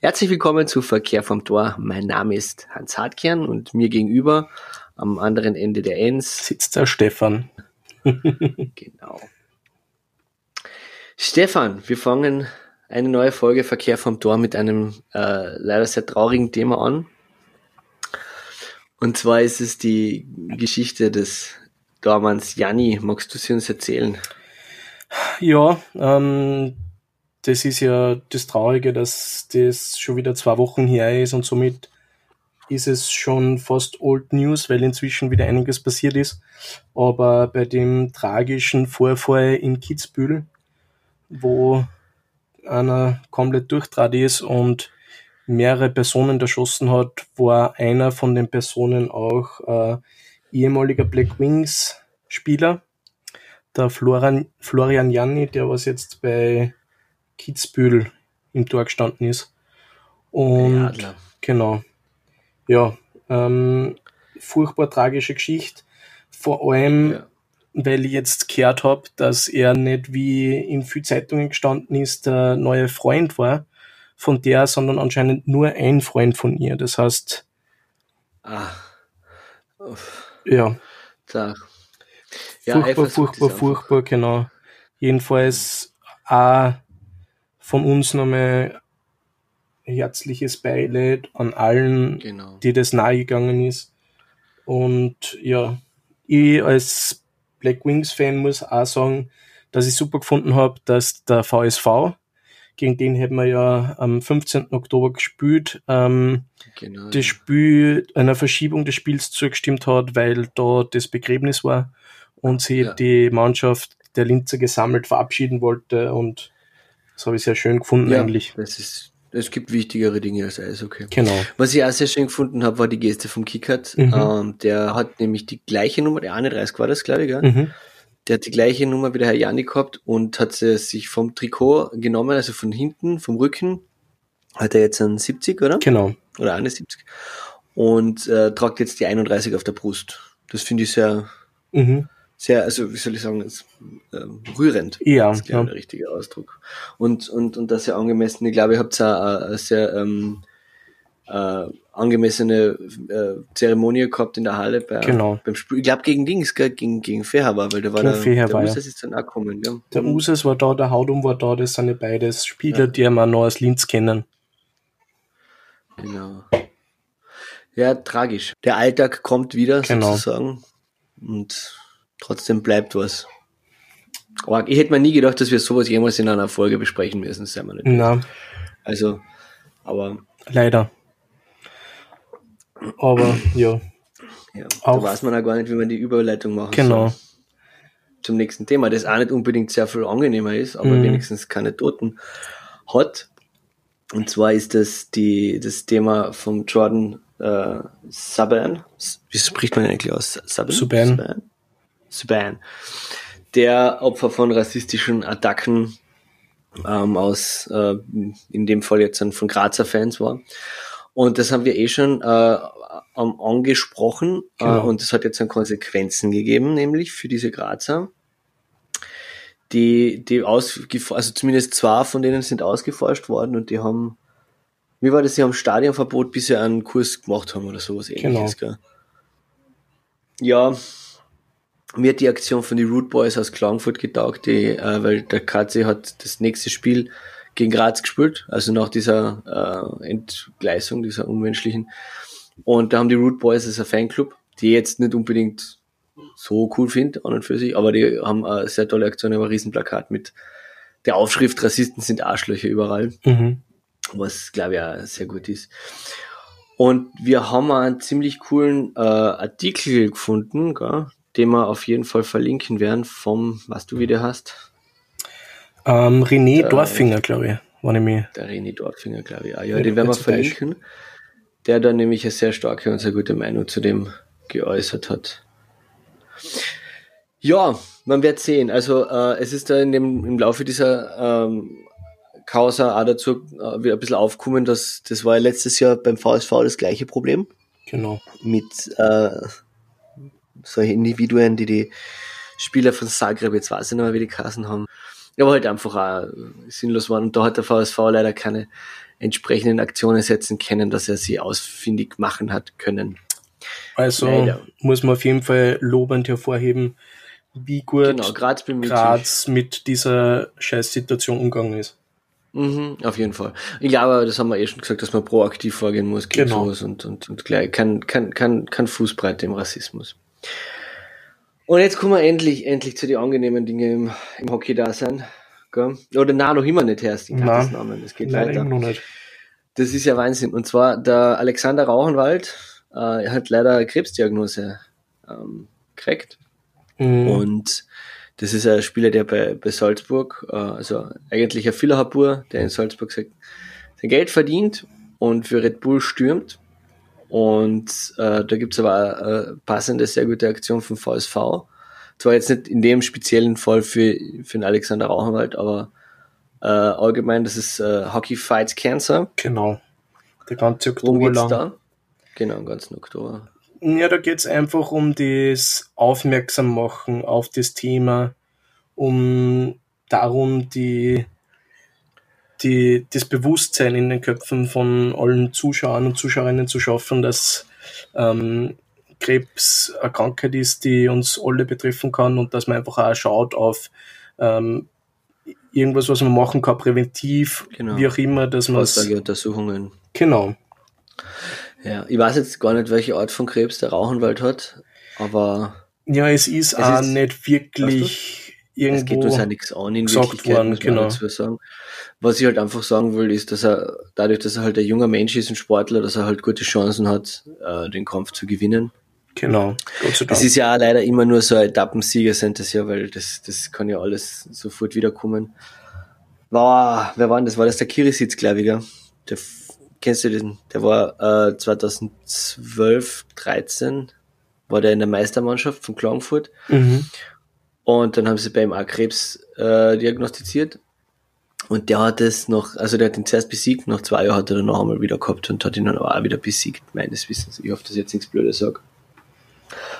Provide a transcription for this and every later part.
Herzlich willkommen zu Verkehr vom Tor. Mein Name ist Hans Hartkern und mir gegenüber am anderen Ende der Enns sitzt der Stefan. genau. Stefan, wir fangen eine neue Folge Verkehr vom Tor mit einem äh, leider sehr traurigen Thema an. Und zwar ist es die Geschichte des Dormanns Janni. Magst du sie uns erzählen? Ja, ähm, das ist ja das Traurige, dass das schon wieder zwei Wochen her ist und somit ist es schon fast Old News, weil inzwischen wieder einiges passiert ist. Aber bei dem tragischen Vorfall in Kitzbühel, wo einer komplett durchtrat ist und mehrere Personen erschossen hat, war einer von den Personen auch äh, ehemaliger Black Wings Spieler, der Florian, Florian Janni, der was jetzt bei Kitzbühel im Tor gestanden ist. Und ja, genau. Ja, ähm, furchtbar tragische Geschichte. Vor allem, ja. weil ich jetzt gehört habe, dass er nicht wie in vielen Zeitungen gestanden ist, der neue Freund war von der, sondern anscheinend nur ein Freund von ihr. Das heißt. Ah. Ja. Da. Ja, furchtbar, furchtbar, furchtbar, genau. Jedenfalls auch von uns nochmal herzliches Beileid an allen, genau. die das nahegegangen ist. Und ja, ich als Black Wings Fan muss auch sagen, dass ich super gefunden habe, dass der VSV, gegen den hätten wir ja am 15. Oktober gespielt, ähm, genau, das Spiel einer Verschiebung des Spiels zugestimmt hat, weil da das Begräbnis war und sie ja. die Mannschaft der Linzer gesammelt verabschieden wollte und das habe ich sehr schön gefunden ja, eigentlich. Das ist, es gibt wichtigere Dinge als Eishockey. Genau. Was ich auch sehr schön gefunden habe, war die Geste vom Kickert. Mhm. Ähm, der hat nämlich die gleiche Nummer, der 31 war das, glaube ich, gell? Mhm. Der hat die gleiche Nummer wie der Herr Janik gehabt und hat sie sich vom Trikot genommen, also von hinten, vom Rücken. Hat er jetzt einen 70, oder? Genau. Oder eine 70. Und äh, tragt jetzt die 31 auf der Brust. Das finde ich sehr, mhm sehr, also wie soll ich sagen, ist, äh, rührend. Ja, das ist ja. der richtige Ausdruck. Und, und, und das sehr angemessen. Ich glaube, ihr habt auch eine sehr ähm, äh, angemessene äh, Zeremonie gehabt in der Halle bei, genau. beim Spiel. Ich glaube gegen Dings, gell? gegen, gegen Feher war, weil da war gegen der, der war, Uses ja. ist dann auch gekommen. Ja. Der mhm. Uses war da, der Haudum war da, das sind ja beides Spieler, ja. die wir noch aus Linz kennen. Genau. Ja, tragisch. Der Alltag kommt wieder genau. sozusagen. Und trotzdem bleibt was. Ich hätte mir nie gedacht, dass wir sowas jemals in einer Folge besprechen müssen, das wir nicht. Na. Also, aber. Leider. Aber, ja. Ja, auch, da weiß man auch gar nicht, wie man die Überleitung machen genau. soll. Zum nächsten Thema, das auch nicht unbedingt sehr viel angenehmer ist, aber mhm. wenigstens keine Toten hat. Und zwar ist das die, das Thema vom Jordan äh, Saban. Wie spricht man eigentlich aus? Saban? Subban. Subban. Span, der Opfer von rassistischen Attacken ähm, aus, äh, in dem Fall jetzt von Grazer Fans war. Und das haben wir eh schon äh, angesprochen äh, genau. äh, und das hat jetzt dann Konsequenzen gegeben, nämlich für diese Grazer. Die, die aus, also zumindest zwei von denen sind ausgeforscht worden und die haben, wie war das, sie haben Stadionverbot, bis sie einen Kurs gemacht haben oder sowas ähnliches, genau. gell? Ja, mir hat die Aktion von den Root Boys aus Klagenfurt getaugt, die, äh, weil der KC hat das nächste Spiel gegen Graz gespielt, also nach dieser äh, Entgleisung, dieser unmenschlichen. Und da haben die Root Boys als ein Fanclub, die jetzt nicht unbedingt so cool finde, an und für sich, aber die haben eine sehr tolle Aktion, ein Riesenplakat mit der Aufschrift Rassisten sind Arschlöcher überall, mhm. was glaube ich auch sehr gut ist. Und wir haben einen ziemlich coolen äh, Artikel gefunden, gell? Den wir auf jeden Fall verlinken werden, vom, was du wieder hast. Ähm, René der, Dorfinger, glaube ich, war nämlich. Der René Dorfinger, glaube ich. Ah, ja, den werden wir verlinken. Der da nämlich eine sehr starke und sehr gute Meinung zu dem geäußert hat. Ja, man wird sehen. Also äh, es ist da in dem, im Laufe dieser ähm, Causa auch dazu äh, wieder ein bisschen aufgekommen, dass das war ja letztes Jahr beim VSV das gleiche Problem. Genau. Mit äh, solche Individuen, die die Spieler von Zagreb, jetzt weiß ich nicht mehr, wie die Kassen haben, aber halt einfach auch sinnlos waren. Und da hat der VSV leider keine entsprechenden Aktionen setzen können, dass er sie ausfindig machen hat können. Also leider. muss man auf jeden Fall lobend hervorheben, wie gut genau, Graz, Graz mit dieser Scheißsituation umgegangen ist. Mhm, auf jeden Fall. Ich glaube, das haben wir eh schon gesagt, dass man proaktiv vorgehen muss gegen genau. sowas und, und, und gleich kann, kann, kann, kann Fußbreite im Rassismus. Und jetzt kommen wir endlich, endlich zu den angenehmen Dingen im, im Hockey-Dasein. Oder na, noch immer nicht erst, den Namen. Es geht weiter. Noch nicht. Das ist ja Wahnsinn. Und zwar der Alexander Rauchenwald äh, hat leider eine Krebsdiagnose ähm, gekriegt. Mhm. Und das ist ein Spieler, der bei, bei Salzburg, äh, also eigentlich ein Fillerhabur, der in Salzburg sein Geld verdient und für Red Bull stürmt. Und äh, da gibt's aber eine passende, sehr gute Aktion vom VSV. Zwar jetzt nicht in dem speziellen Fall für, für den Alexander Rauchenwald, aber äh, allgemein, das ist äh, Hockey Fights Cancer. Genau. Der ganze Oktober lang. Da? Genau, den ganzen Oktober. Ja, da geht's einfach um das Aufmerksam machen auf das Thema, um darum, die, die, das Bewusstsein in den Köpfen von allen Zuschauern und Zuschauerinnen zu schaffen, dass ähm, Krebs eine Krankheit ist, die uns alle betreffen kann und dass man einfach auch schaut auf ähm, irgendwas, was man machen kann, präventiv, genau. wie auch immer, dass man. Untersuchungen. Genau. Ja, ich weiß jetzt gar nicht, welche Art von Krebs der Rauchenwald hat, aber. Ja, es ist es auch ist, nicht wirklich irgendwo. Es geht uns ja nichts an in Wirklichkeit, worden, muss genau. dazu sagen. Was ich halt einfach sagen will, ist, dass er, dadurch, dass er halt ein junger Mensch ist, ein Sportler, dass er halt gute Chancen hat, äh, den Kampf zu gewinnen. Genau. Es ist ja auch leider immer nur so Etappensieger sind das ja, weil das, das kann ja alles sofort wiederkommen. War, wer war denn das? War das der Kirisitz, glaube ich? Der kennst du den? Der war äh, 2012, 13 war der in der Meistermannschaft von Klagenfurt. Mhm. Und dann haben sie bei ihm auch Krebs äh, diagnostiziert. Und der hat es noch, also der hat ihn zuerst besiegt, nach zwei Jahren hat er dann noch einmal wieder gehabt und hat ihn dann aber auch wieder besiegt, meines Wissens. Ich hoffe, dass ich jetzt nichts Blödes sage.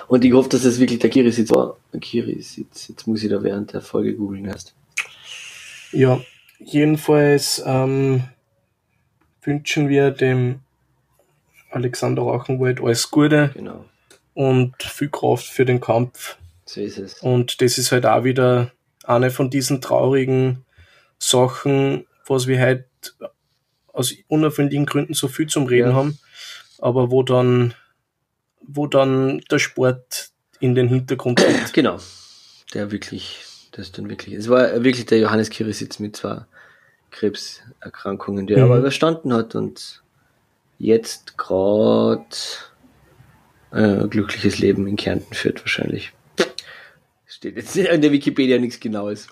Und ich hoffe, dass es wirklich der Kirisitz war. Kirisitz, jetzt muss ich da während der Folge googeln erst. Ja, jedenfalls ähm, wünschen wir dem Alexander Rauchenwald alles Gute genau. und viel Kraft für den Kampf. So ist es. Und das ist halt auch wieder eine von diesen traurigen Sachen, was wir halt aus unerfindlichen Gründen so viel zum Reden ja. haben, aber wo dann, wo dann der Sport in den Hintergrund tritt. Genau. Der wirklich, das dann wirklich, es war wirklich der Johannes Kirisitz mit zwei Krebserkrankungen, die er mhm. aber überstanden hat und jetzt gerade äh, glückliches Leben in Kärnten führt wahrscheinlich. Steht jetzt in der Wikipedia nichts Genaues.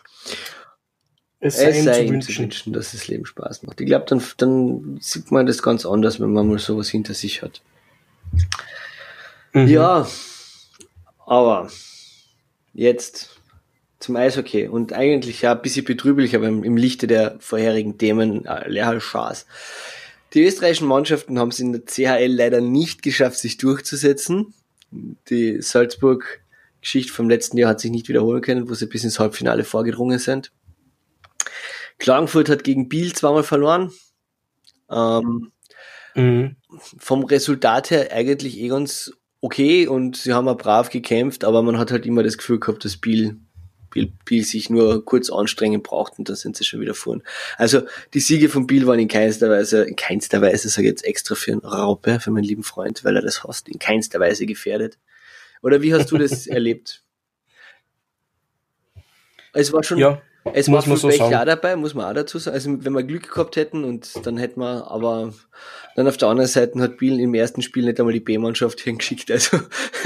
Es sei, es sei ihm zu, wünschen. dass das Leben Spaß macht. Ich glaube, dann, dann sieht man das ganz anders, wenn man mal sowas hinter sich hat. Mhm. Ja, aber jetzt zum Eishockey und eigentlich ja ein bisschen betrüblich, aber im, im Lichte der vorherigen Themen äh, Lehrhall Schaas. Die österreichischen Mannschaften haben es in der CHL leider nicht geschafft, sich durchzusetzen. Die Salzburg-Geschichte vom letzten Jahr hat sich nicht wiederholen können, wo sie bis ins Halbfinale vorgedrungen sind. Klagenfurt hat gegen Biel zweimal verloren. Ähm, mhm. Vom Resultat her eigentlich eh ganz okay und sie haben auch brav gekämpft, aber man hat halt immer das Gefühl gehabt, dass Biel Biel, Biel sich nur kurz anstrengen braucht und dann sind sie schon wieder vorn. Also die Siege von Biel waren in keinster Weise, in keinster Weise, sage ich jetzt extra für einen Raupe, für meinen lieben Freund, weil er das hasst, in keinster Weise gefährdet. Oder wie hast du das erlebt? Es war schon, ja. Es muss war viel Pech so auch dabei, muss man auch dazu sagen. Also wenn wir Glück gehabt hätten und dann hätten wir, aber dann auf der anderen Seite hat Biel im ersten Spiel nicht einmal die B-Mannschaft hingeschickt. Also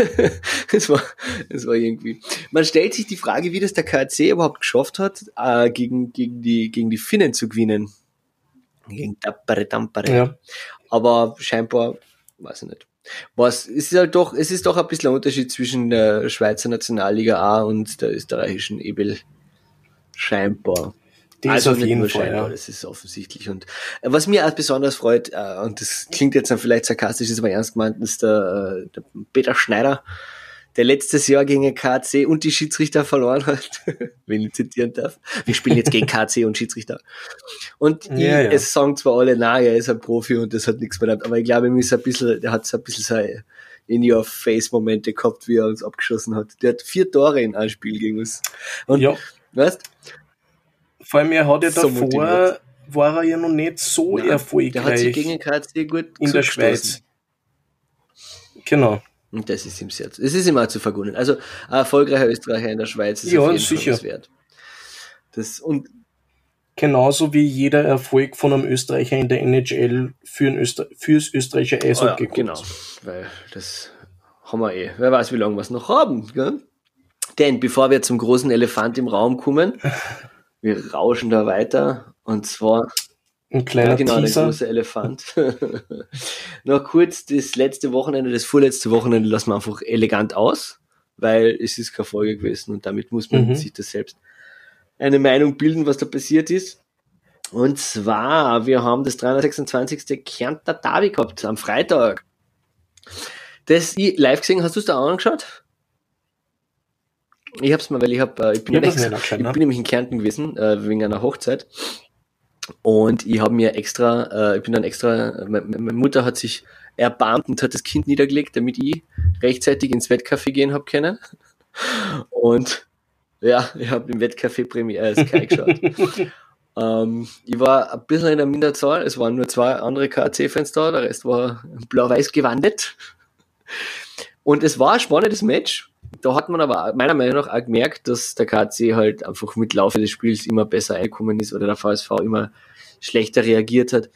es war, es war irgendwie. Man stellt sich die Frage, wie das der KC überhaupt geschafft hat, äh, gegen, gegen, die, gegen die Finnen zu gewinnen. Gegen Tappere Tampere. Ja. Aber scheinbar, weiß ich nicht. Was, es ist halt doch, es ist doch ein bisschen ein Unterschied zwischen der Schweizer Nationalliga A und der österreichischen Ebel Scheinbar. Die also nicht nur Fall, scheinbar, ja. das ist offensichtlich. Und äh, was mir auch besonders freut, äh, und das klingt jetzt dann vielleicht sarkastisch, ist aber ernst gemeint, ist der, äh, der Peter Schneider, der letztes Jahr gegen KC und die Schiedsrichter verloren hat, wenn ich zitieren darf. Wir spielen jetzt gegen KC und Schiedsrichter. Und ja, ich, ja. es sagen zwar alle, na, er ist ein Profi und das hat nichts mehr aber ich glaube, ihm ist ein bisschen, der hat so ein bisschen seine In-Your-Face-Momente gehabt, wie er uns abgeschossen hat. Der hat vier Tore in einem Spiel gegen uns. Und, ja. weißt Vor allem, er hat ja so davor, motiviert. war er ja noch nicht so Nein, erfolgreich. Der hat sich gegen KC gut in der Schweiz. Genau. Und das ist ihm sehr, es ist ihm auch zu vergunnen. Also, ein erfolgreicher Österreicher in der Schweiz ist ja, auf jeden sicher. Fall wert. Das, und Genauso wie jeder Erfolg von einem Österreicher in der NHL für ein Öster fürs österreichische Eishockey. Oh ja, genau, weil das haben wir eh. Wer weiß, wie lange wir es noch haben. Gell? Denn bevor wir zum großen Elefant im Raum kommen, wir rauschen da weiter und zwar ein kleiner ja, genau, Teaser. der große Elefant. Noch kurz das letzte Wochenende, das vorletzte Wochenende lassen wir einfach elegant aus, weil es ist keine Folge gewesen und damit muss man mhm. sich das selbst eine Meinung bilden, was da passiert ist. Und zwar, wir haben das 326. Kärntner Derby gehabt am Freitag. Das ich live gesehen, hast du es da angeschaut? Ich hab's mal, weil ich hab, äh, ich bin, ja, extra, ich bin nämlich in Kärnten gewesen, äh, wegen einer Hochzeit. Und ich habe mir extra, äh, ich bin dann extra, meine, meine Mutter hat sich erbarmt und hat das Kind niedergelegt, damit ich rechtzeitig ins Wettcafé gehen hab können. Und ja, ich habe im Wettcafé Premiere Sky geschaut. ähm, ich war ein bisschen in der Minderzahl, es waren nur zwei andere KC-Fans da, der Rest war blau-weiß gewandet. Und es war ein spannendes Match. Da hat man aber meiner Meinung nach auch gemerkt, dass der KC halt einfach mit Laufe des Spiels immer besser eingekommen ist oder der VSV immer schlechter reagiert hat.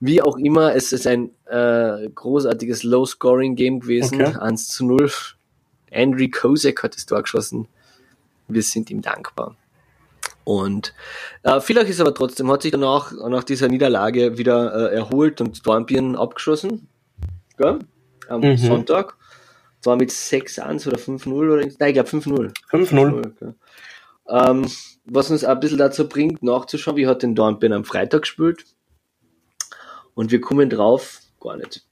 Wie auch immer, es ist ein äh, großartiges Low-Scoring-Game gewesen, okay. 1 zu 0. Andrew Kozek hat das Tor geschossen. Wir sind ihm dankbar. Und äh, vielleicht ist aber trotzdem, hat sich danach nach dieser Niederlage wieder äh, erholt und Dornbirn abgeschossen. Gell? Am mhm. Sonntag. Zwar mit 6-1 oder 5-0 oder nein, ich glaube 5-0. 5-0. Ähm, was uns ein bisschen dazu bringt, nachzuschauen, wie hat den Dornbirn am Freitag gespielt. Und wir kommen drauf, gar nicht.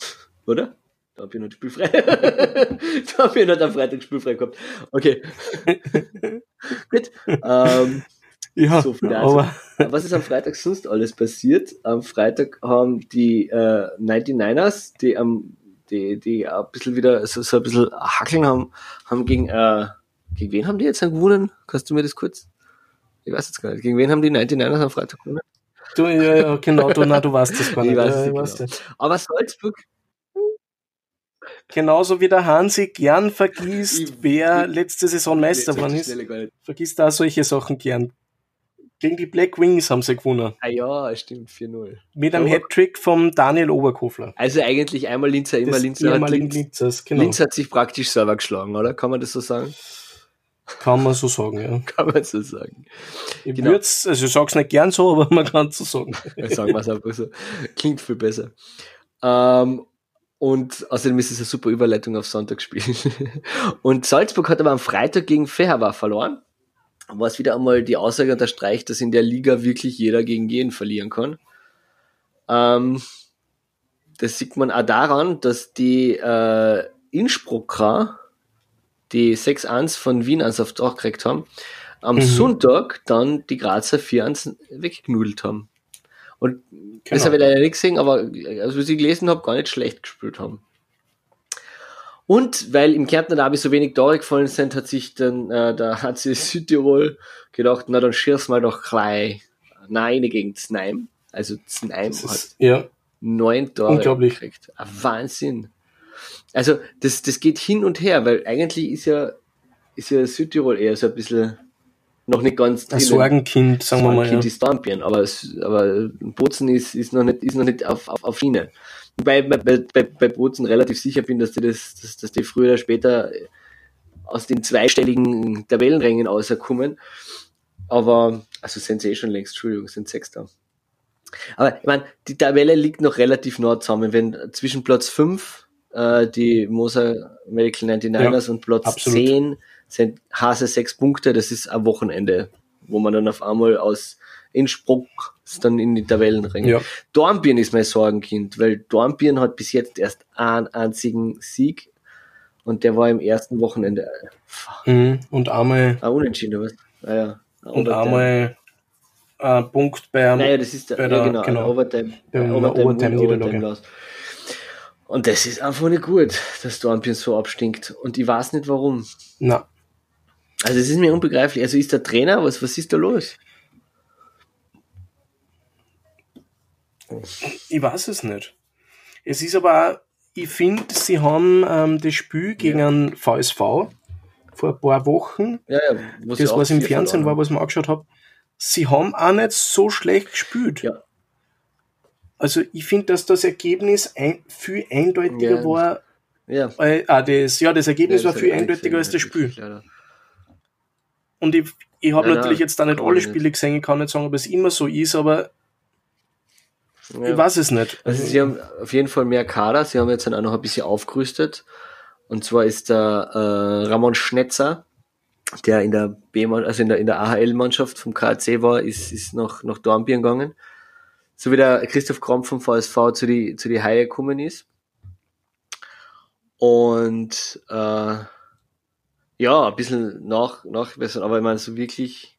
Oder? Ich noch spielfrei. ich noch am Freitag spielfrei gehabt. Okay. Gut. Ähm, ja, so viel also. Was ist am Freitag sonst alles passiert? Am Freitag haben die äh, 99ers, die am die, die ein bisschen wieder so, so ein bisschen hackeln haben, haben gegen, äh, gegen wen haben die jetzt gewonnen? Kannst du mir das kurz? Ich weiß jetzt gar nicht. Gegen wen haben die 99ers am Freitag gewonnen? Du, ja, ja, genau, du, na, du weißt das gar nicht. Ich weiß ja, ich genau. Aber Salzburg, Genauso wie der Hansi gern vergisst, ich, wer letzte Saison Meister geworden ist. Vergisst da solche Sachen gern. Gegen die Black Wings haben sie gewonnen. Ah ja, stimmt, 4-0. Mit einem Hattrick vom Daniel Oberkofler. Also eigentlich einmal Linzer, immer Linzer. Hat Linz, Linzers, genau. Linz hat sich praktisch selber geschlagen, oder? Kann man das so sagen? Kann man so sagen, ja. Kann man so sagen. Ich genau. würd's, also ich sag's nicht gern so, aber man kann es so sagen. sagen wir es einfach so. Klingt viel besser. Ähm, und außerdem ist es eine super Überleitung auf Sonntagsspiel. und Salzburg hat aber am Freitag gegen Fehervar verloren, was wieder einmal die Aussage unterstreicht, dass in der Liga wirklich jeder gegen jeden verlieren kann. Ähm, das sieht man auch daran, dass die äh, Innsbrucker die 6-1 von Wien ans auf Dach gekriegt haben, am mhm. Sonntag dann die Grazer 4-1 weggenudelt haben. Und genau. das habe ich leider nicht gesehen, aber also, was ich gelesen habe, gar nicht schlecht gespielt haben. Und weil im Kärntner Derby so wenig Tore gefallen sind, hat sich dann äh, der HC Südtirol gedacht, na dann schieß mal doch gleich Nein gegen Znaim. Also Znaim hat ja. neun Tore Unglaublich. gekriegt. Ein Wahnsinn. Also das, das geht hin und her, weil eigentlich ist ja, ist ja Südtirol eher so ein bisschen noch nicht ganz ein Sorgenkind, sagen wir mal. Sorgenkind ja. ist Dampien, aber, aber Bozen ist, ist noch nicht, ist noch nicht auf, auf, auf Schiene. Wobei bei, bei, bei Bozen relativ sicher bin, dass die das, dass, dass die früher oder später aus den zweistelligen Tabellenrängen rauskommen. Aber, also sind sie eh schon längst, Entschuldigung, sind Sechster. Aber ich meine, die Tabelle liegt noch relativ nah zusammen. Wenn zwischen Platz 5 äh, die Moser Medical 99ers ja, und Platz absolut. 10 sind Hase sechs Punkte, das ist ein Wochenende, wo man dann auf einmal aus Innsbruck dann in die Tabellen ringt. Ja. Dornbirn ist mein Sorgenkind, weil Dornbirn hat bis jetzt erst einen einzigen Sieg Und der war im ersten Wochenende. Mhm. Und einmal. Ah, unentschieden, was? Ah, ja. Und einmal ein Punkt bei einem. Naja, das ist der, bei der, ja, genau, genau, Overtime, Overtime, Overtime, Overtime Und das ist einfach nicht gut, dass Dornbirn so abstinkt. Und ich weiß nicht warum. Na. Also es ist mir unbegreiflich. Also ist der Trainer, was, was ist da los? Ich weiß es nicht. Es ist aber auch, ich finde, sie haben ähm, das Spiel gegen ja. einen VSV vor ein paar Wochen, ja, ja, das was im Fernsehen war, was ich mir angeschaut habe, sie haben auch nicht so schlecht gespielt. Ja. Also ich finde, dass das Ergebnis ein, viel eindeutiger ja. war. Ja. Äh, ah, das, ja, das Ergebnis ja, das war viel eindeutiger als das Spiel. Leider. Und ich, ich habe natürlich jetzt da nicht alle Spiele gesehen, ich kann nicht sagen, ob es immer so ist, aber ja. ich weiß es nicht. Also sie haben auf jeden Fall mehr Kader, sie haben jetzt dann auch noch ein bisschen aufgerüstet. Und zwar ist der äh, Ramon Schnetzer, der in der B also in der, in der AHL-Mannschaft vom KAC war, ist, ist nach, nach Dornbirn gegangen. So wie der Christoph Kramp vom VSV zu die, zu die Haie gekommen ist. Und äh, ja, ein bisschen nach, nachbessern, aber ich meine, so wirklich,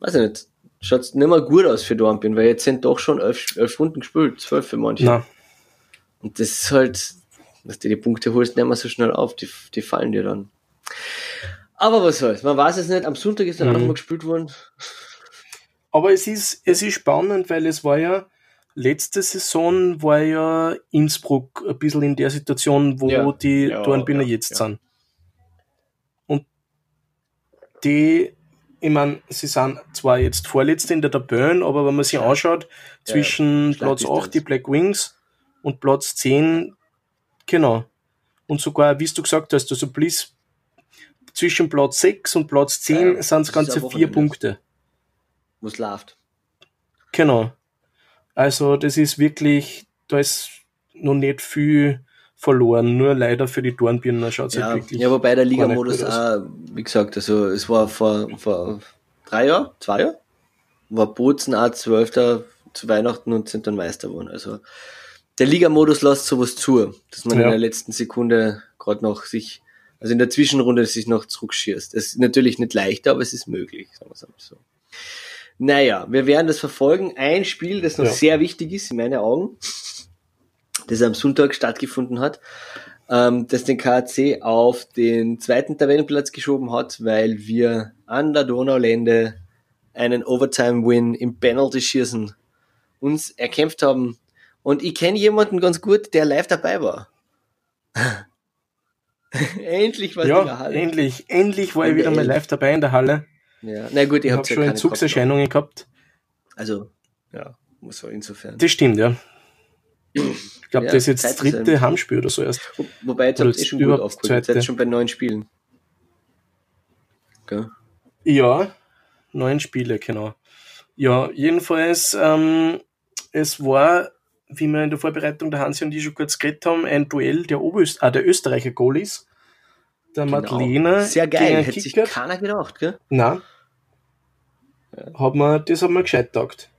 weiß ich nicht, schaut nicht mehr gut aus für Dornbirn, weil jetzt sind doch schon elf, elf Runden gespielt, zwölf für manche. Na. Und das ist halt, dass du die Punkte holst, nicht mehr so schnell auf, die, die fallen dir dann. Aber was soll's, man weiß es nicht, am Sonntag ist dann mhm. auch nochmal gespielt worden. Aber es ist, es ist spannend, weil es war ja, letzte Saison war ja Innsbruck ein bisschen in der Situation, wo ja. die ja, Dornbirner ja, jetzt sind die, ich meine, sie sind zwar jetzt Vorletzte in der Tabelle, aber wenn man sich anschaut, zwischen ja, Platz 8 die Black Wings und Platz 10, genau. Und sogar, wie du gesagt hast, also bis zwischen Platz 6 und Platz 10 ja, sind es ganze vier Punkte. Was läuft. Genau. Also das ist wirklich, da ist noch nicht viel verloren. Nur leider für die Dornbirner schaut es ja, halt wirklich. Ja, wobei der Ligamodus auch, wie gesagt, also es war vor, vor drei Jahren, zwei Jahren, war Bozen auch Zwölfter zu Weihnachten und sind dann Meister geworden. Also der Ligamodus lässt sowas zu, dass man ja. in der letzten Sekunde gerade noch sich, also in der Zwischenrunde sich noch zurückschießt. Das ist natürlich nicht leichter, aber es ist möglich, sagen wir es mal so. Naja, wir werden das verfolgen. Ein Spiel, das noch ja. sehr wichtig ist in meinen Augen, das am Sonntag stattgefunden hat, ähm, das den KAC auf den zweiten Tabellenplatz geschoben hat, weil wir an der Donaulände einen Overtime-Win im Penalty-Schießen uns erkämpft haben. Und ich kenne jemanden ganz gut, der live dabei war. endlich war ja, in der Halle. Endlich, endlich war ich wieder mal live dabei in der Halle. Ja, na gut, ich, ich habe schon Entzugserscheinungen gehabt. Also, ja, muss so insofern. Das stimmt, ja. Ich glaube, ja, das ist jetzt das dritte Heimspiel oder so erst. Wo, wobei, jetzt habt ihr eh schon gut aufgeholt. Jetzt schon bei neun Spielen. Okay. Ja, neun Spiele, genau. Ja, jedenfalls, ähm, es war, wie wir in der Vorbereitung der Hansi und ich schon kurz geredet haben, ein Duell der, Oberöst ah, der Österreicher Goalies. Der genau. Madlena. Sehr geil, hätte sich keiner gedacht, gell? Nein. Ja. Hat man, das hat man gescheit gedacht.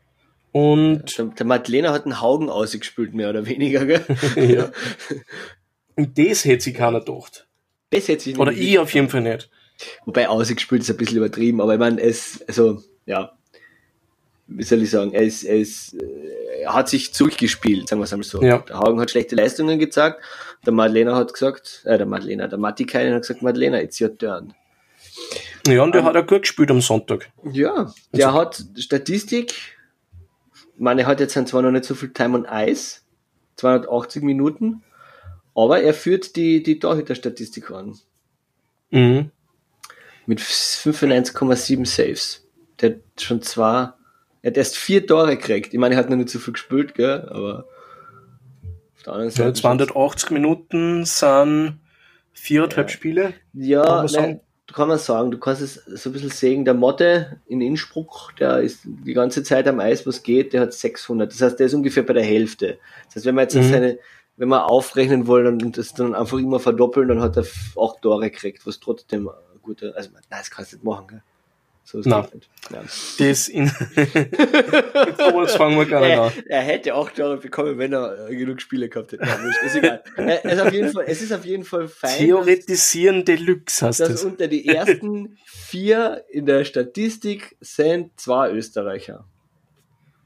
Und der, der Madeleine hat einen Haugen ausgespielt, mehr oder weniger, gell? ja. Und das hätte sich keiner gedacht. Das hätte sich Oder ich auf jeden Fall nicht. Wobei ausgespielt ist ein bisschen übertrieben, aber ich meine, es, also, ja, wie soll ich sagen, es, es er hat sich zurückgespielt, sagen wir es einmal so. Ja. Der Haugen hat schlechte Leistungen gezeigt, der Madeleine hat gesagt, äh, der Madeleine, der Matti Keinen hat gesagt, Madeleine, it's your turn. Ja, und der um, hat auch gut gespielt am Sonntag. Ja, der also, hat Statistik, meine, er hat jetzt zwar noch nicht so viel Time on Ice, 280 Minuten, aber er führt die, die Torhüterstatistik an. Mhm. Mit 95,7 Saves. Der hat schon zwei, er hat erst vier Tore gekriegt. Ich meine, er hat noch nicht so viel gespielt, gell, aber auf der anderen Seite. Ja, 280 Minuten sind viereinhalb ja. Spiele. Ja, nein, kann man sagen, du kannst es so ein bisschen sehen, der Motte in Innsbruck, der ist die ganze Zeit am Eis, was geht, der hat 600. Das heißt, der ist ungefähr bei der Hälfte. Das heißt, wenn wir jetzt mhm. seine, wenn wir aufrechnen wollen und das dann einfach immer verdoppeln, dann hat er acht Tore gekriegt, was trotzdem gute, also nein, das kannst du nicht machen, gell? So ist Nein. Ja. Das in. Jetzt fangen wir gar nicht an. Er hätte auch Tore bekommen, wenn er äh, genug Spiele gehabt hätte. Ja, ist egal. Es ist auf jeden Fall, es ist auf jeden Fall fein. Theoretisieren dass, Deluxe hast du. Dass unter die ersten vier in der Statistik sind zwei Österreicher.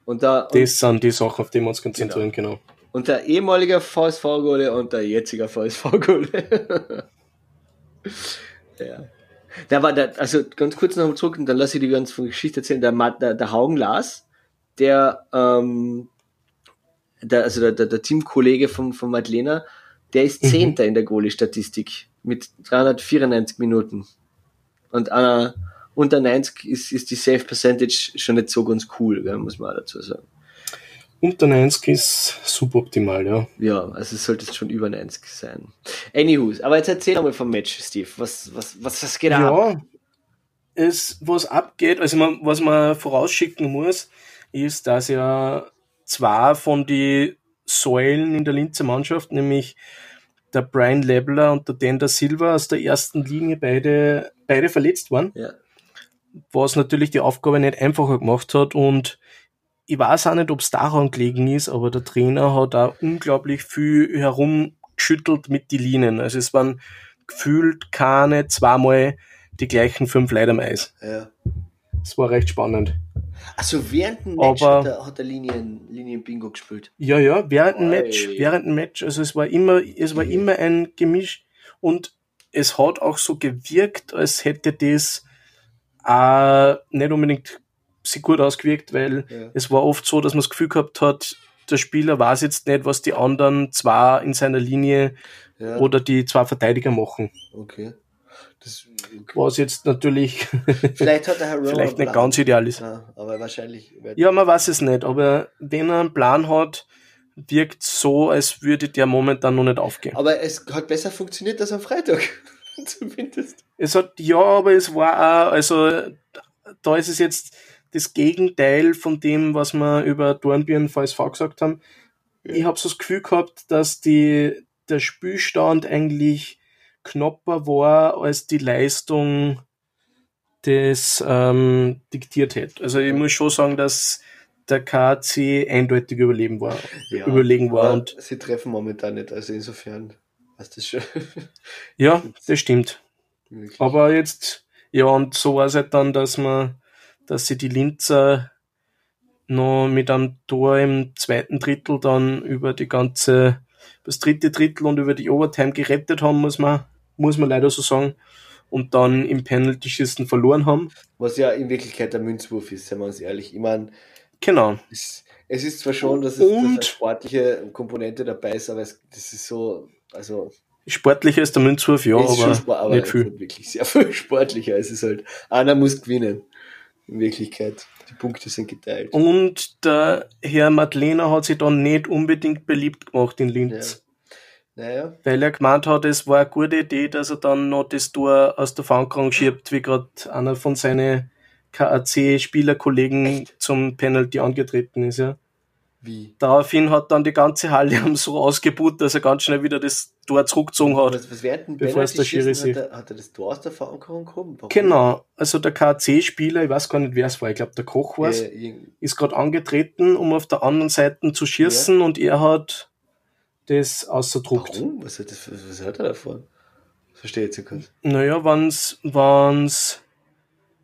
Und da, und das sind die Sachen, auf die wir uns konzentrieren, genau. genau. Und der ehemalige VSV-Gole und der jetzige VSV-Gole. ja. Da war der, also ganz kurz noch zurück und dann lasse ich die ganze Geschichte erzählen. Der, der, der Haugen Lars, der, ähm, der, also der, der, der Teamkollege von, von Madlena, der ist mhm. Zehnter in der Goalie-Statistik mit 394 Minuten. Und einer unter 90 ist, ist die Safe Percentage schon nicht so ganz cool, gell, muss man auch dazu sagen. Unter 90 ist suboptimal, ja. Ja, also es sollte schon über 90 sein. Anywho, aber jetzt erzähl nochmal vom Match, Steve. Was, was, was, was geht ja, ab? Es, was abgeht, also man, was man vorausschicken muss, ist, dass ja zwei von den Säulen in der Linzer Mannschaft, nämlich der Brian Lebler und der Dender Silva aus der ersten Linie beide, beide verletzt waren. Ja. Was natürlich die Aufgabe nicht einfacher gemacht hat und ich weiß auch nicht, ob es daran gelegen ist, aber der Trainer hat da unglaublich viel herumgeschüttelt mit die Linien. Also es waren gefühlt keine zweimal die gleichen fünf Leute am Eis. Ja. Es war recht spannend. Also während dem Match aber, hat er, hat er Linien, Linien Bingo gespielt. Ja, ja, während dem Match, während dem Match. Also es war immer, es war immer ein Gemisch und es hat auch so gewirkt, als hätte das äh, nicht unbedingt sich gut ausgewirkt, weil ja. es war oft so, dass man das Gefühl gehabt hat, der Spieler weiß jetzt nicht, was die anderen zwei in seiner Linie ja. oder die zwei Verteidiger machen. Okay. Das, okay. Was jetzt natürlich vielleicht hat der Herr vielleicht nicht ganz ideal ist. Ja, aber wahrscheinlich. Ja, man weiß es nicht, aber wenn er einen Plan hat, wirkt so, als würde der momentan noch nicht aufgehen. Aber es hat besser funktioniert als am Freitag. Zumindest. Es hat, ja, aber es war auch, also da ist es jetzt, das Gegenteil von dem, was wir über Dornbirn VSV gesagt haben. Ja. Ich habe so das Gefühl gehabt, dass die, der Spielstand eigentlich knapper war, als die Leistung das ähm, diktiert hätte. Also ich muss schon sagen, dass der KC eindeutig überleben war, ja, überlegen war. Und sie treffen momentan nicht, also insofern hast das schon. ja, das stimmt. Wirklich. Aber jetzt, ja, und so war es halt dann, dass man dass sie die Linzer noch mit einem Tor im zweiten Drittel dann über die ganze, das dritte Drittel und über die Overtime gerettet haben, muss man, muss man leider so sagen. Und dann im Penalty-Schießen verloren haben. Was ja in Wirklichkeit der Münzwurf ist, seien wir uns ehrlich. Ich meine, genau. Es, es, ist zwar schon, dass es dass eine sportliche Komponente dabei ist, aber es, das ist so, also Sportlicher ist der Münzwurf, ja, aber, Sport, aber nicht viel. Wirklich sehr viel sportlicher. Es ist halt, einer muss gewinnen in Wirklichkeit. Die Punkte sind geteilt. Und der Herr Madlener hat sich dann nicht unbedingt beliebt gemacht in Linz. Ja. Naja. Weil er gemeint hat, es war eine gute Idee, dass er dann noch das Tor aus der Fangrang schiebt, wie gerade einer von seinen KAC-Spielerkollegen zum Penalty angetreten ist, ja. Wie? Daraufhin hat dann die ganze Halle so ausgebucht, dass er ganz schnell wieder das Tor zurückgezogen hat. Was, was werden bevor es der Schiri hat, er, hat er das Tor aus der Verankerung gekommen? Genau. Also der KC-Spieler, ich weiß gar nicht, wer es war, ich glaube der Koch war es, ja, ist gerade angetreten, um auf der anderen Seite zu schießen ja. und er hat das ausgedruckt. Warum? Was hat, das, was hat er davon? Das verstehe ich jetzt nicht. Naja, wenn's, wenn's,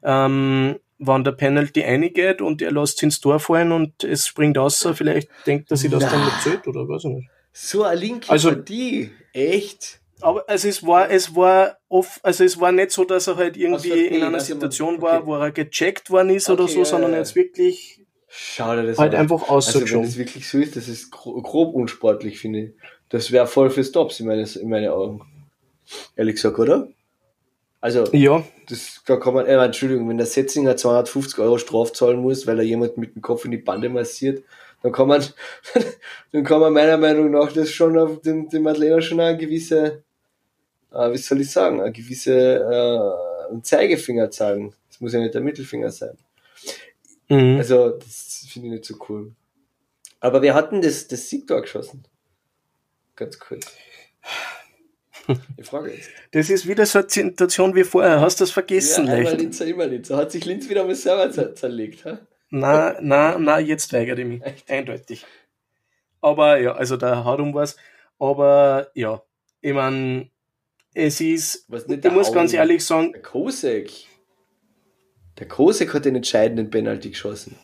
ähm, wenn der Penalty eingeht und er lässt ins Tor fallen und es springt aus, vielleicht denkt er sich das Na. dann nicht zählt oder weiß ich nicht. So eine linke also, Partie, echt? Aber also es war, es war oft, also es war nicht so, dass er halt irgendwie also, okay, in einer Situation war, okay. wo er gecheckt worden ist okay, oder so, ja, sondern ja. jetzt wirklich Schau dir das halt an. einfach ausgeschaut. Also wenn das wirklich so ist, das ist grob unsportlich, finde ich. Das wäre voll für Stops in meine, in meine Augen. Ehrlich gesagt, oder? Also, ja. das, da kann man, äh, Entschuldigung, wenn der Setzinger 250 Euro Straf zahlen muss, weil er jemand mit dem Kopf in die Bande massiert, dann kann man, dann kann man meiner Meinung nach das schon auf dem, dem Madeleine schon eine gewisse, äh, wie soll ich sagen, eine gewisse, äh, Zeigefinger zeigen. Das muss ja nicht der Mittelfinger sein. Mhm. Also, das finde ich nicht so cool. Aber wir hatten das, das Siegtor geschossen. Ganz kurz. Ich frage jetzt. Das ist wieder so eine Situation wie vorher. Hast du das vergessen? Ja, einmal Linzer, immer Linzer. Hat sich Linz wieder mal selber zerlegt, ha? Na, na, na, jetzt weigere ich mich. Echt? Eindeutig. Aber ja, also da hat um was. Aber ja, ich meine, es ist, ich muss ganz ehrlich sagen. Der Kosek. Der Kosek hat den entscheidenden Penalty geschossen.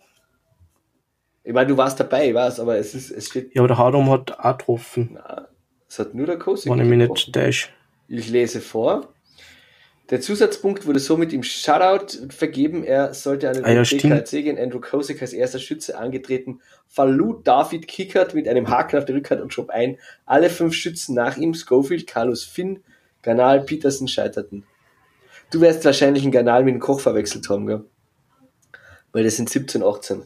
Ich meine, du warst dabei, ich weiß, aber es ist, es steht. Ja, aber der Harum hat auch getroffen. Nein, es hat nur der ich mich nicht täusche. Ich lese vor. Der Zusatzpunkt wurde somit im Shutout vergeben. Er sollte an den ah, ja, DKC gehen. Andrew Kosek als erster Schütze angetreten. Verlud David Kickert mit einem Haken auf der Rückhand und schob ein. Alle fünf Schützen nach ihm, Schofield, Carlos Finn, Ganal, Peterson scheiterten. Du wirst wahrscheinlich einen Ganal mit dem Koch verwechselt haben, gell? Weil das sind 17, 18.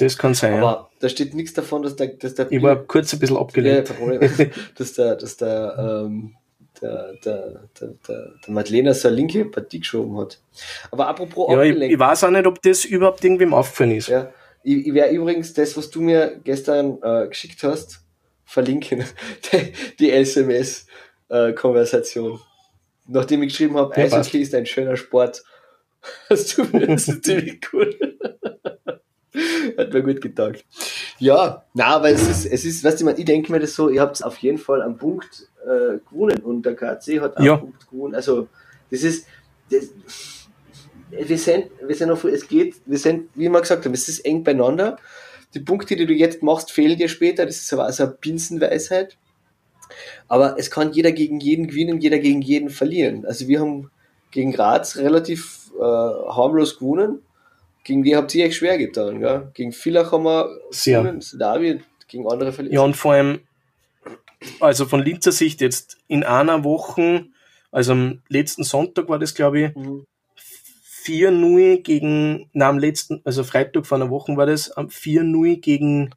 Das kann sein. Aber ja. da steht nichts davon, dass der, dass der Ich war kurz ein bisschen abgelenkt. Ja, dass der, dass der, ähm, der, der, der, der, der Madeleine seine linke Partie geschoben hat. Aber apropos ja, ich, ich, weiß auch nicht, ob das überhaupt irgendwem aufgefallen ist. Ja. Ich, ich werde übrigens das, was du mir gestern äh, geschickt hast, verlinken. die SMS-Konversation. Äh, Nachdem ich geschrieben habe, Eishockey ist ein schöner Sport. Hast du mir das ziemlich cool. Hat mir gut getaugt. Ja, na, aber es ist, es ist, weißt du, ich denke mir das so, ihr habt auf jeden Fall am Punkt äh, gewonnen und der KC hat auch ja. einen Punkt gewonnen. Also, das ist, das, wir sind, wir sind noch, es geht, wir sind, wie wir gesagt haben, es ist eng beieinander. Die Punkte, die du jetzt machst, fehlen dir später. Das ist aber also eine Binsenweisheit. Aber es kann jeder gegen jeden gewinnen, jeder gegen jeden verlieren. Also wir haben gegen Graz relativ äh, harmlos gewonnen gegen die habt ihr euch schwer getan, gell? Gegen Villach haben wir Sehr. David, gegen andere verliert. Ja, und vor allem, also von Linzer Sicht jetzt in einer Woche, also am letzten Sonntag war das, glaube ich, mhm. 4-0 gegen, na, am letzten, also Freitag vor einer Woche war das, 4-0 gegen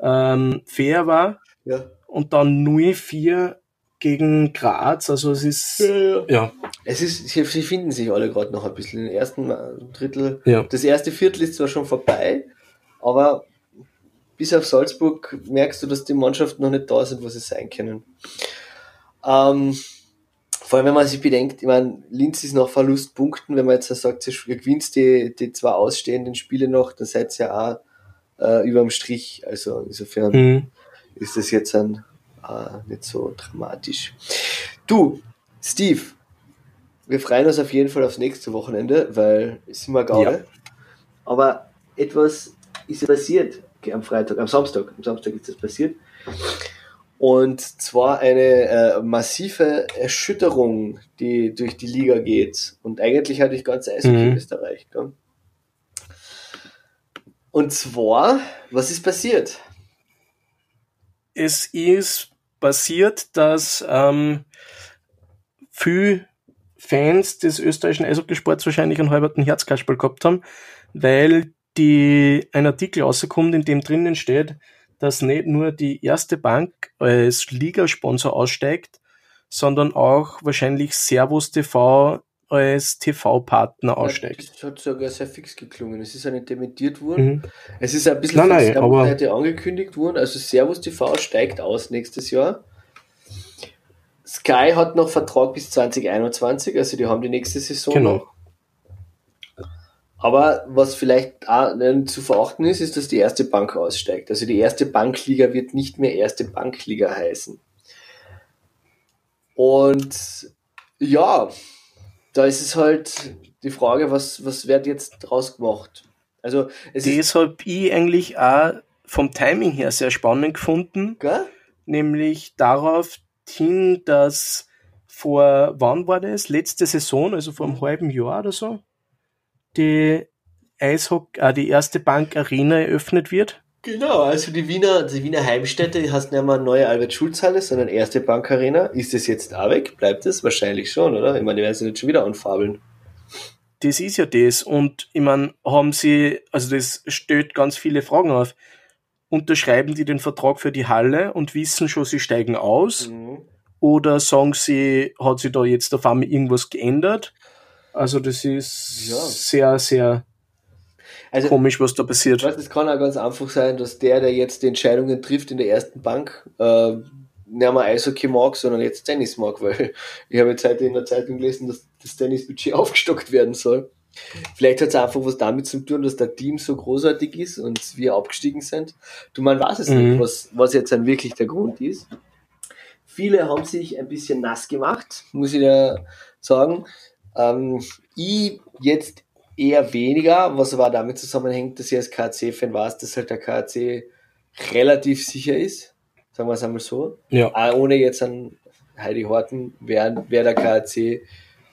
ähm, Fair war. Ja. Und dann 0-4 gegen Graz. Also es ist ja, ja. ja. Es ist, sie, sie finden sich alle gerade noch ein bisschen. Im ersten Drittel, ja. das erste Viertel ist zwar schon vorbei, aber bis auf Salzburg merkst du, dass die Mannschaften noch nicht da sind, wo sie sein können. Ähm, vor allem, wenn man sich bedenkt, ich meine, Linz ist nach Verlustpunkten, wenn man jetzt sagt, ihr gewinnt die, die zwei ausstehenden Spiele noch, dann seid ihr ja auch äh, über dem Strich. Also insofern mhm. ist das jetzt ein äh, nicht so dramatisch. Du, Steve, wir freuen uns auf jeden Fall aufs nächste Wochenende, weil es sind wir Gaude. Ja. Aber etwas ist passiert am Freitag, am Samstag. Am Samstag ist das passiert. Und zwar eine äh, massive Erschütterung, die durch die Liga geht. Und eigentlich hatte ich ganz Eishockey mhm. in Österreich. Gell? Und zwar, was ist passiert? Es ist passiert, dass ähm, viele Fans des österreichischen Eishockeysports wahrscheinlich einen halberten Herzkasperl gehabt haben, weil die, ein Artikel rauskommt, in dem drinnen steht, dass nicht nur die erste Bank als Ligasponsor aussteigt, sondern auch wahrscheinlich Servus TV als TV-Partner aussteigt. das hat sogar sehr fix geklungen. Es ist ja nicht dementiert worden. Mhm. Es ist ein bisschen nein, nein, aber angekündigt worden. Also Servus TV steigt aus nächstes Jahr. Sky hat noch Vertrag bis 2021, also die haben die nächste Saison genau. noch. Aber was vielleicht auch zu verachten ist, ist, dass die erste Bank aussteigt. Also die erste Bankliga wird nicht mehr erste Bankliga heißen. Und ja, da ist es halt die Frage, was, was wird jetzt draus gemacht? Also, es das habe ich eigentlich auch vom Timing her sehr spannend gefunden. Gell? Nämlich darauf hin, dass vor, wann war das? Letzte Saison, also vor einem halben Jahr oder so, die Eishockey, äh, die erste Bank Arena eröffnet wird. Genau, also die Wiener, die Wiener Heimstätte die heißt nicht mehr neue Albert-Schulz-Halle, sondern erste Bankarena. Ist es jetzt auch weg? Bleibt es? Wahrscheinlich schon, oder? Ich meine, die werden sich nicht schon wieder anfabeln. Das ist ja das. Und ich meine, haben sie, also das stellt ganz viele Fragen auf. Unterschreiben die den Vertrag für die Halle und wissen schon, sie steigen aus? Mhm. Oder sagen sie, hat sich da jetzt auf einmal irgendwas geändert? Also das ist ja. sehr, sehr also, komisch, was da passiert. Es kann auch ganz einfach sein, dass der, der jetzt die Entscheidungen trifft in der ersten Bank, äh, nicht mehr Eishockey mag, sondern jetzt Tennis mag, weil ich habe jetzt heute in der Zeitung gelesen, dass das Tennisbudget aufgestockt werden soll. Vielleicht hat es einfach was damit zu tun, dass der Team so großartig ist und wir abgestiegen sind. Du, man weiß es mhm. nicht, was, was jetzt dann wirklich der Grund ist. Viele haben sich ein bisschen nass gemacht, muss ich ja sagen. Ähm, ich jetzt eher weniger, was aber damit zusammenhängt, dass ich als KC-Fan weiß, dass halt der KC relativ sicher ist. Sagen wir es einmal so. Ja. Auch ohne jetzt an Heidi Horten wäre wär der KC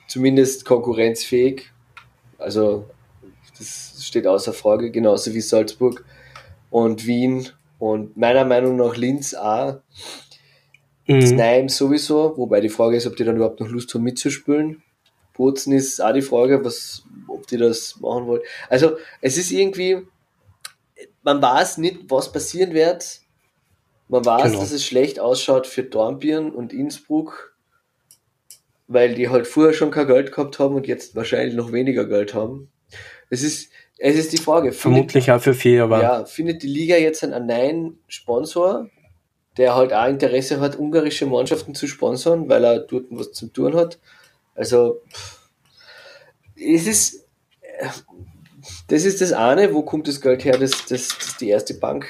zumindest konkurrenzfähig. Also das steht außer Frage, genauso wie Salzburg und Wien und meiner Meinung nach Linz auch. Mhm. Znaim sowieso, wobei die Frage ist, ob die dann überhaupt noch Lust haben mitzuspielen. Bozen ist auch die Frage, was, ob die das machen wollen. Also es ist irgendwie, man weiß nicht, was passieren wird. Man weiß, genau. dass es schlecht ausschaut für Dornbirn und Innsbruck, weil die halt vorher schon kein Geld gehabt haben und jetzt wahrscheinlich noch weniger Geld haben. Es ist, es ist die Frage. Vermutlich findet, auch für vier, aber. Ja, findet die Liga jetzt einen neuen Sponsor, der halt auch Interesse hat, ungarische Mannschaften zu sponsern, weil er dort was zu tun hat. Also, es ist, das ist das eine, wo kommt das Geld her, das, das, das die erste Bank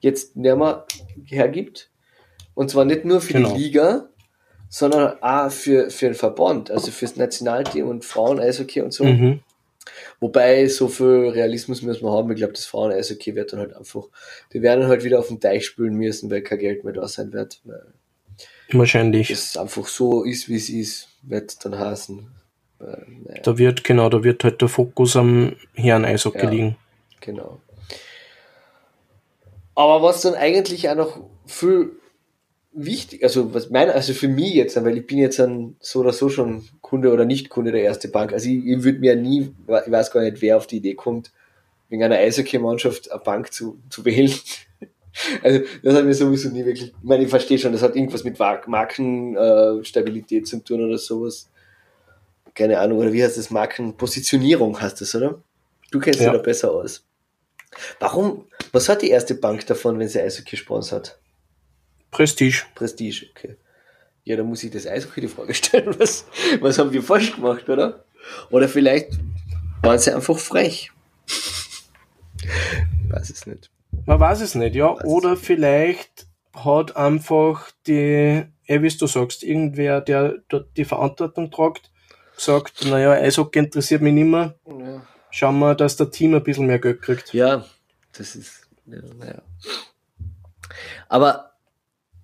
jetzt nicht mehr hergibt. Und zwar nicht nur für genau. die Liga, sondern auch für, für den Verband, also fürs Nationalteam und Frauen-Eishockey und so. Mhm. Wobei, so viel Realismus müssen wir haben. Ich glaube, das Frauen-Eishockey wird dann halt einfach, die werden halt wieder auf den Teich spülen müssen, weil kein Geld mehr da sein wird. Wahrscheinlich. Es einfach so ist, wie es ist, wird dann heißen. Naja. Da wird, genau, da wird halt der Fokus am Herren Eishockey ja, liegen. Genau. Aber was dann eigentlich auch noch viel wichtig, also was mein, also für mich jetzt, weil ich bin jetzt ein, so oder so schon Kunde oder nicht Kunde der erste Bank. Also ich, ich würde mir nie, ich weiß gar nicht, wer auf die Idee kommt, wegen einer Eishockey-Mannschaft eine Bank zu, zu wählen. Also das hat mir sowieso nie wirklich, ich meine, ich verstehe schon, das hat irgendwas mit Markenstabilität äh, zu tun oder sowas. Keine Ahnung, oder wie heißt das? Markenpositionierung heißt das, oder? Du kennst ja. dich da besser aus. Warum, was hat die erste Bank davon, wenn sie Eishockey sponsert? Prestige. Prestige, okay. Ja, da muss ich das Eishockey die Frage stellen, was, was haben wir falsch gemacht, oder? Oder vielleicht waren sie einfach frech. Ich weiß es nicht. Man weiß es nicht, ja. Oder vielleicht hat einfach die, wie du sagst, irgendwer, der dort die Verantwortung tragt, gesagt, naja, Eishockey interessiert mich nicht mehr. Ja. Schauen wir, dass der Team ein bisschen mehr Geld kriegt. Ja, das ist, ja, naja. Aber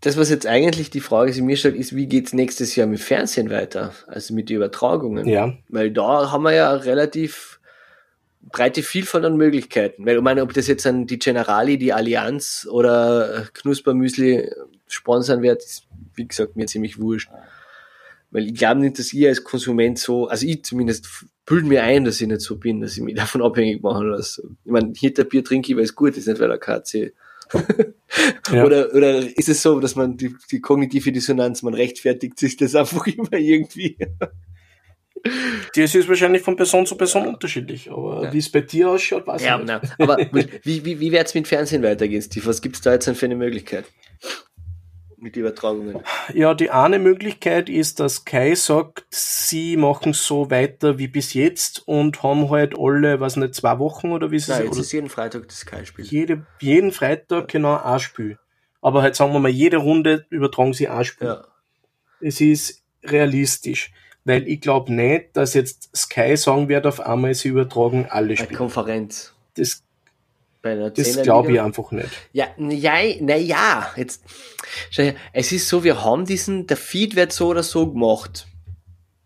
das, was jetzt eigentlich die Frage sich mir stellt, ist, wie geht's nächstes Jahr mit Fernsehen weiter? Also mit den Übertragungen. Ja. Weil da haben wir ja relativ breite Vielfalt an Möglichkeiten. Weil ich meine, ob das jetzt an die Generali, die Allianz oder Knuspermüsli sponsern wird, ist, wie gesagt, mir ziemlich wurscht. Weil ich glaube nicht, dass ich als Konsument so, also ich zumindest bilde mir ein, dass ich nicht so bin, dass ich mich davon abhängig machen lasse. Ich meine, Bier trinke ich, weil es gut ist, nicht weil der KC ja. oder, oder ist es so, dass man die, die kognitive Dissonanz, man rechtfertigt sich das einfach immer irgendwie? Das ist wahrscheinlich von Person zu Person unterschiedlich, aber ja. wie es bei dir ausschaut, weiß ja, ich nicht. Na, aber wie, wie, wie wird es mit Fernsehen weitergehen, Steve? Was gibt es da jetzt denn für eine Möglichkeit? Mit Übertragungen? Ja, die eine Möglichkeit ist, dass Kai sagt, sie machen so weiter wie bis jetzt und haben halt alle, was nicht, zwei Wochen oder wie sie Nein, jetzt ist jeden Freitag das Kai-Spiel. Jede, jeden Freitag genau ein Spiel. Aber halt sagen wir mal, jede Runde übertragen sie ein Spiel. Ja. Es ist realistisch. Weil ich glaube nicht, dass jetzt Sky sagen wird, auf einmal sie übertragen alle Spiele. Eine Konferenz. Das das glaube ich einfach nicht. Ja, ja, na ja, jetzt, es ist so, wir haben diesen, der Feed wird so oder so gemacht.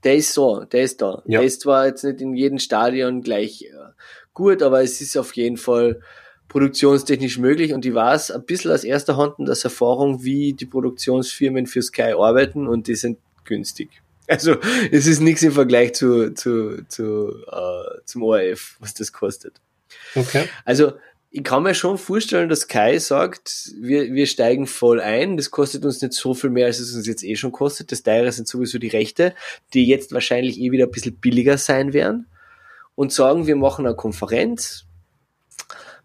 Der ist so, der ist da. Ja. Der ist zwar jetzt nicht in jedem Stadion gleich äh, gut, aber es ist auf jeden Fall produktionstechnisch möglich und ich weiß ein bisschen aus erster Hand das Erfahrung, wie die Produktionsfirmen für Sky arbeiten und die sind günstig. Also es ist nichts im Vergleich zu, zu, zu, äh, zum ORF, was das kostet. Okay. Also ich kann mir schon vorstellen, dass Kai sagt, wir, wir steigen voll ein, das kostet uns nicht so viel mehr, als es uns jetzt eh schon kostet. Das teure sind sowieso die Rechte, die jetzt wahrscheinlich eh wieder ein bisschen billiger sein werden. Und sagen, wir machen eine Konferenz,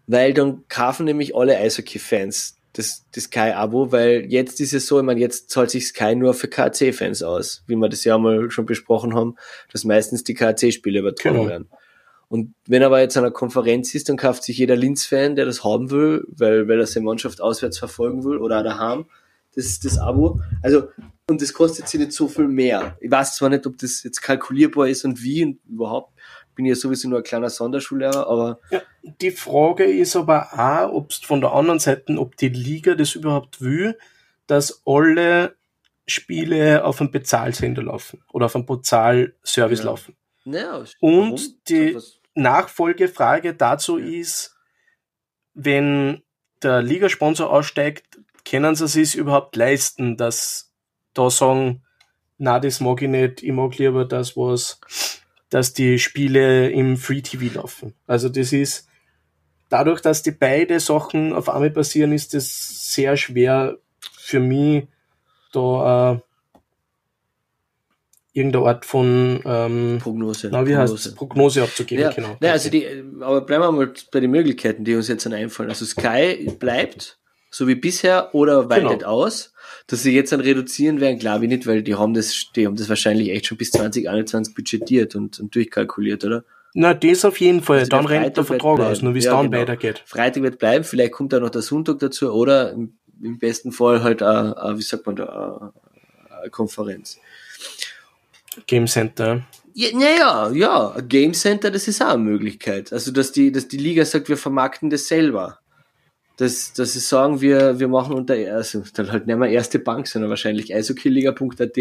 weil dann kaufen nämlich alle Eishockey-Fans das, das Sky-Abo, weil jetzt ist es so, ich meine, jetzt zahlt sich Sky nur für KC-Fans aus, wie wir das ja mal schon besprochen haben, dass meistens die KC-Spiele übertragen genau. werden. Und wenn aber jetzt an einer Konferenz ist, dann kauft sich jeder Linz-Fan, der das haben will, weil, weil er seine Mannschaft auswärts verfolgen will oder daheim, das, das Abo. Also, und das kostet sie nicht so viel mehr. Ich weiß zwar nicht, ob das jetzt kalkulierbar ist und wie und überhaupt. Bin ja sowieso nur ein kleiner Sonderschullehrer, aber. Ja, die Frage ist aber auch, ob von der anderen Seite, ob die Liga das überhaupt will, dass alle Spiele auf einem Bezahlsender laufen oder auf einem Bezahlservice ja. laufen. Ja, und die Nachfolgefrage dazu ist, wenn der Ligasponsor aussteigt, können sie es überhaupt leisten, dass da sagen, na, das mag ich nicht, ich mag lieber das, was, dass die Spiele im Free TV laufen. Also das ist, dadurch, dass die beide Sachen auf einmal passieren, ist es sehr schwer für mich, da äh, irgendeine Art von ähm, Prognose. Na, wie Prognose. heißt Prognose abzugeben, ja. genau. Ja, also die, aber bleiben wir mal bei den Möglichkeiten, die uns jetzt einfallen. Also Sky bleibt so wie bisher oder weitet genau. aus. Dass sie jetzt dann reduzieren werden, glaube ich nicht, weil die haben das, die haben das wahrscheinlich echt schon bis 2021 budgetiert und, und durchkalkuliert, oder? Na, das auf jeden Fall. Also dann rennt der Vertrag aus, nur wie es ja, dann genau. weitergeht. Freitag wird bleiben, vielleicht kommt da noch der Sonntag dazu oder im, im besten Fall halt, a, a, wie sagt man da, eine Konferenz. Game Center. Ja, naja, ja, Game Center, das ist auch eine Möglichkeit. Also, dass die, dass die Liga sagt, wir vermarkten das selber. Dass, dass sie sagen, wir, wir machen unter, also, dann halt nicht mehr erste Bank, sondern wahrscheinlich eishockeyliga.at.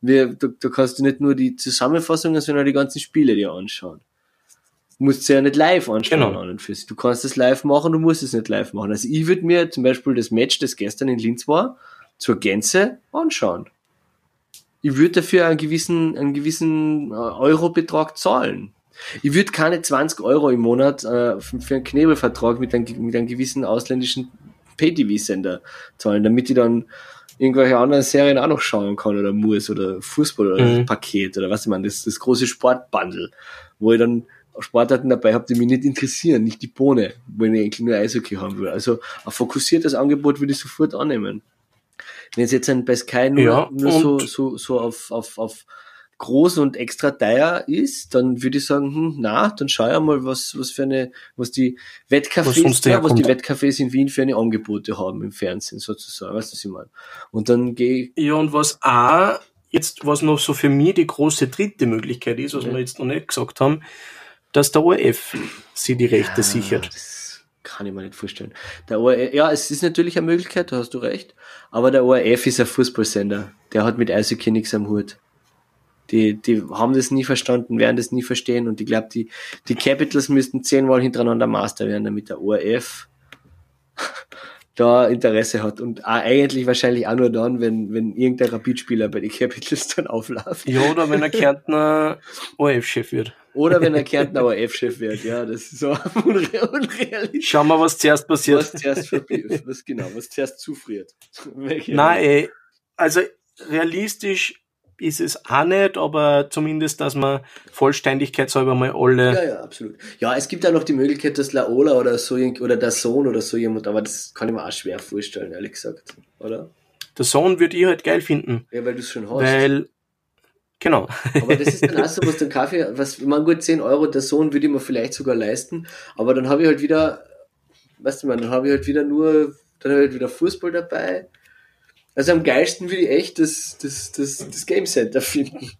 Wir, da, da kannst du nicht nur die Zusammenfassungen, sondern die ganzen Spiele dir anschauen. Du musst sie ja nicht live anschauen genau. an und für sich. Du kannst es live machen, du musst es nicht live machen. Also ich würde mir zum Beispiel das Match, das gestern in Linz war, zur Gänze anschauen ich würde dafür einen gewissen, einen gewissen äh, Eurobetrag zahlen. Ich würde keine 20 Euro im Monat äh, für einen Knebelvertrag mit einem, mit einem gewissen ausländischen Pay-TV-Sender zahlen, damit ich dann irgendwelche anderen Serien auch noch schauen kann oder muss oder Fußball oder mhm. Paket oder was ich meine, das, das große Sportbundle, wo ich dann Sportarten dabei habe, die mich nicht interessieren, nicht die Bohne, wenn ich eigentlich nur Eishockey haben will. Also ein fokussiertes Angebot würde ich sofort annehmen. Wenn es jetzt ein Sky nur, ja, nur so, so, so auf, auf, auf groß und extra teuer ist, dann würde ich sagen, hm, na, dann schau ja mal, was, was für eine, was die Wettcafés, was, ja, was die Wettcafés in Wien für eine Angebote haben im Fernsehen sozusagen, weißt du, was ich meine? Und dann gehe Ja, und was auch jetzt, was noch so für mich die große dritte Möglichkeit ist, was ja. wir jetzt noch nicht gesagt haben, dass der ORF sie die Rechte ja, sichert. Kann ich mir nicht vorstellen. Der ORF, ja, es ist natürlich eine Möglichkeit, da hast du recht, aber der ORF ist ein Fußballsender. Der hat mit Eishockey nichts am Hut. Die, die haben das nie verstanden, werden das nie verstehen und ich glaube, die, die Capitals müssten zehnmal hintereinander Master werden, damit der ORF da Interesse hat und eigentlich wahrscheinlich auch nur dann, wenn, wenn irgendein Rapidspieler bei den Capitals dann aufläuft. Ja, oder wenn er Kärntner ORF-Chef wird. Oder wenn er Kärntner ORF-Chef wird, ja, das ist so unrealistisch. Schauen wir, was zuerst passiert. Was zuerst, was genau, was zuerst zufriert. Nein, ey, also realistisch ist es auch nicht, aber zumindest, dass man vollständigkeitshalber mal alle. Ja, ja, absolut. Ja, es gibt auch noch die Möglichkeit, dass Laola oder so oder der Sohn oder so jemand, aber das kann ich mir auch schwer vorstellen, ehrlich gesagt, oder? Der Sohn würde ich halt geil finden. Ja, weil du es schon hast. Weil, genau. Aber das ist dann auch so, was den Kaffee, was, man gut 10 Euro, der Sohn würde ich mir vielleicht sogar leisten, aber dann habe ich halt wieder, weißt du, man, dann habe ich halt wieder nur, dann habe ich halt wieder Fußball dabei, also am geilsten würde ich echt das, das, das, das Game Center finden.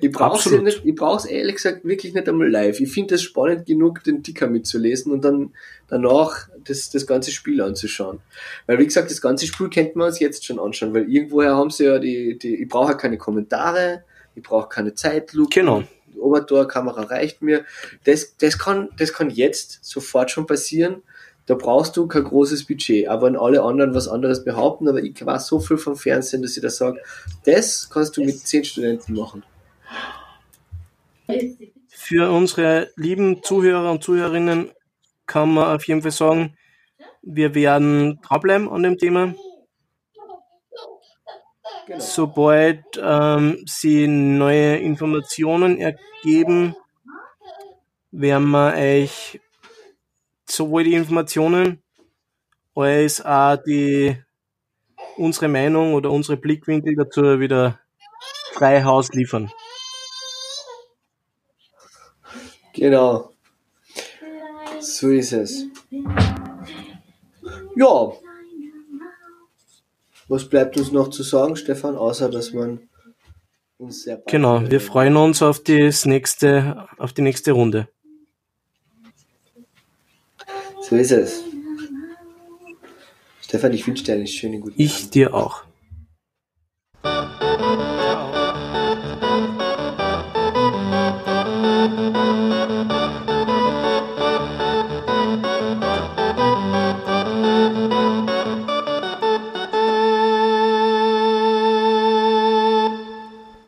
Ich brauche ja nicht, ich ehrlich gesagt wirklich nicht einmal live. Ich finde es spannend genug, den Ticker mitzulesen und dann danach das, das ganze Spiel anzuschauen. Weil wie gesagt, das ganze Spiel könnte man uns jetzt schon anschauen, weil irgendwoher haben sie ja die, die ich brauche ja keine Kommentare, ich brauche keine Zeitlupe. Genau. Die Obertorkamera reicht mir. Das, das kann, das kann jetzt sofort schon passieren da brauchst du kein großes Budget. Aber wenn alle anderen was anderes behaupten, aber ich weiß so viel vom Fernsehen, dass ich da sage, das kannst du mit zehn Studenten machen. Für unsere lieben Zuhörer und Zuhörerinnen kann man auf jeden Fall sagen, wir werden dranbleiben an dem Thema. Genau. Sobald ähm, sie neue Informationen ergeben, werden wir euch sowohl die Informationen als auch die, unsere Meinung oder unsere Blickwinkel dazu wieder frei Haus liefern. Genau. So ist es. Ja. Was bleibt uns noch zu sagen, Stefan, außer dass man uns sehr Genau, wir freuen uns auf das nächste, auf die nächste Runde. So ist es. Stefan, ich wünsche dir eine schöne gute Ich Abend. dir auch.